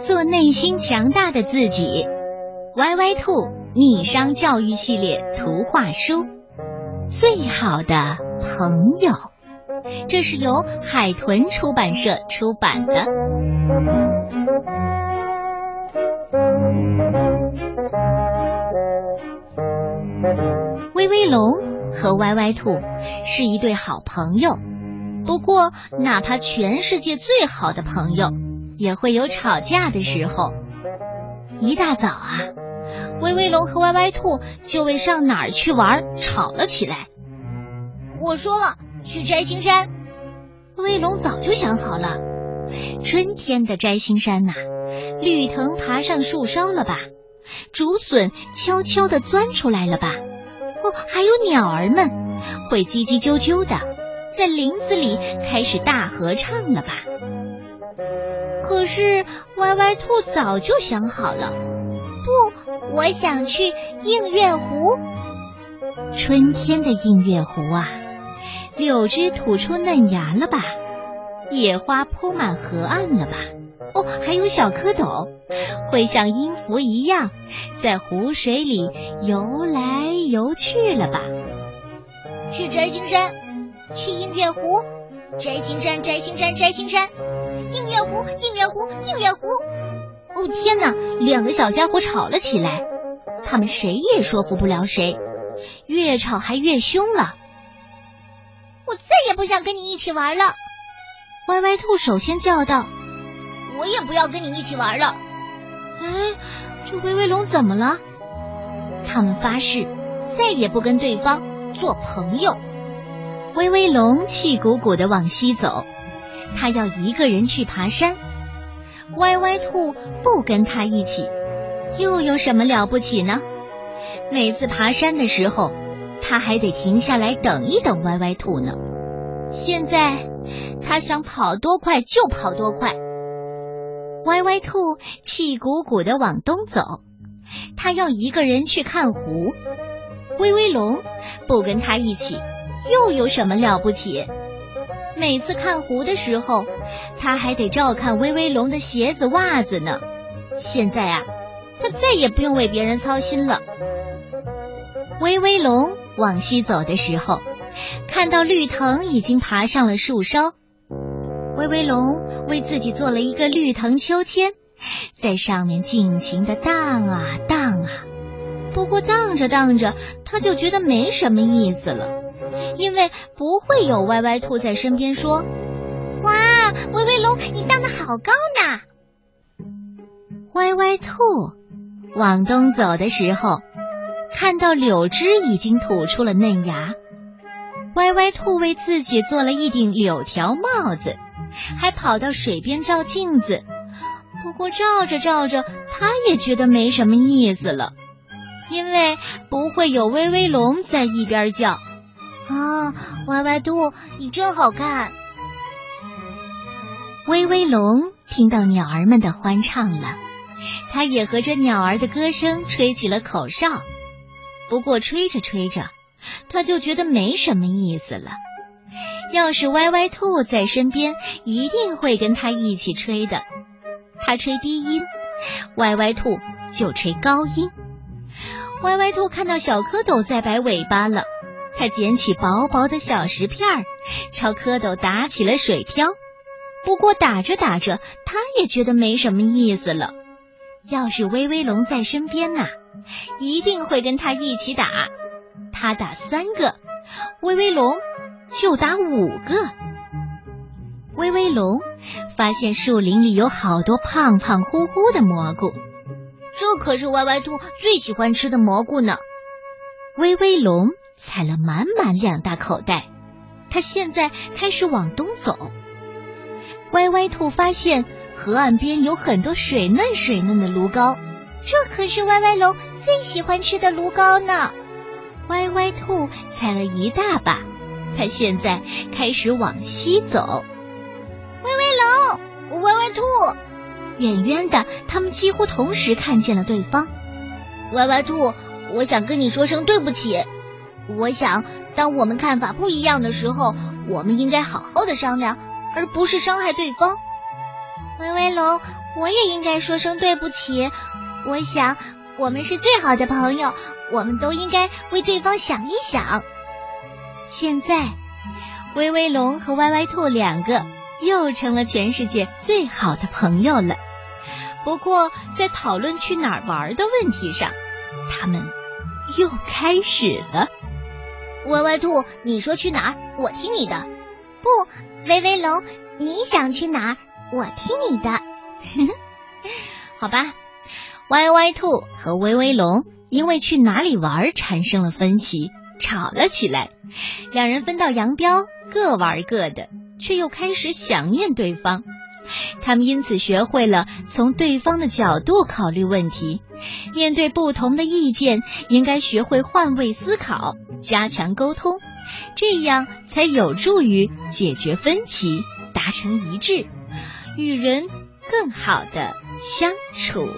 做内心强大的自己。歪歪兔逆商教育系列图画书，最好的朋友，这是由海豚出版社出版的。威威龙和歪歪兔是一对好朋友，不过哪怕全世界最好的朋友，也会有吵架的时候。一大早啊，威威龙和歪歪兔就为上哪儿去玩吵了起来。我说了，去摘星山。威威龙早就想好了，春天的摘星山呐，绿藤爬上树梢了吧？竹笋悄悄地钻出来了吧？哦，还有鸟儿们会叽叽啾啾的在林子里开始大合唱了吧？可是歪歪兔早就想好了，不，我想去映月湖。春天的映月湖啊，柳枝吐出嫩芽了吧？野花铺满河岸了吧？哦，还有小蝌蚪会像音符一样在湖水里游来游去了吧？去摘星山，去映月湖，摘星山，摘星山，摘星山。映月湖，映月湖，映月湖！哦天哪！两个小家伙吵了起来，他们谁也说服不了谁，越吵还越凶了。我再也不想跟你一起玩了！歪歪兔首先叫道：“我也不要跟你一起玩了。”哎，这威威龙怎么了？他们发誓再也不跟对方做朋友。威威龙气鼓鼓的往西走。他要一个人去爬山，歪歪兔不跟他一起，又有什么了不起呢？每次爬山的时候，他还得停下来等一等歪歪兔呢。现在他想跑多快就跑多快。歪歪兔气鼓鼓的往东走，他要一个人去看湖。威威龙不跟他一起，又有什么了不起？每次看湖的时候，他还得照看威威龙的鞋子、袜子呢。现在啊，他再也不用为别人操心了。威威龙往西走的时候，看到绿藤已经爬上了树梢。威威龙为自己做了一个绿藤秋千，在上面尽情的荡啊荡啊。不过荡着荡着，他就觉得没什么意思了。因为不会有歪歪兔在身边说：“哇，威威龙，你荡得好高呢！”歪歪兔往东走的时候，看到柳枝已经吐出了嫩芽。歪歪兔为自己做了一顶柳条帽子，还跑到水边照镜子。不过照着照着，他也觉得没什么意思了，因为不会有威威龙在一边叫。啊，歪歪兔，你真好看！威威龙听到鸟儿们的欢唱了，它也和着鸟儿的歌声吹起了口哨。不过吹着吹着，它就觉得没什么意思了。要是歪歪兔在身边，一定会跟它一起吹的。它吹低音，歪歪兔就吹高音。歪歪兔看到小蝌蚪在摆尾巴了。他捡起薄薄的小石片儿，朝蝌蚪打起了水漂。不过打着打着，他也觉得没什么意思了。要是威威龙在身边呐，一定会跟他一起打。他打三个，威威龙就打五个。威威龙发现树林里有好多胖胖乎乎的蘑菇，这可是歪歪兔最喜欢吃的蘑菇呢。威威龙。采了满满两大口袋，他现在开始往东走。歪歪兔发现河岸边有很多水嫩水嫩的芦膏，这可是歪歪龙最喜欢吃的芦膏呢。歪歪兔采了一大把，他现在开始往西走。歪歪龙，歪歪兔，远远的，他们几乎同时看见了对方。歪歪兔，我想跟你说声对不起。我想，当我们看法不一样的时候，我们应该好好的商量，而不是伤害对方。威威龙，我也应该说声对不起。我想，我们是最好的朋友，我们都应该为对方想一想。现在，威威龙和歪歪兔两个又成了全世界最好的朋友了。不过，在讨论去哪儿玩的问题上，他们又开始了。歪歪兔，你说去哪儿？我听你的。不，威威龙，你想去哪儿？我听你的。好吧，歪歪兔和威威龙因为去哪里玩产生了分歧，吵了起来。两人分道扬镳，各玩各的，却又开始想念对方。他们因此学会了从对方的角度考虑问题，面对不同的意见，应该学会换位思考，加强沟通，这样才有助于解决分歧，达成一致，与人更好的相处。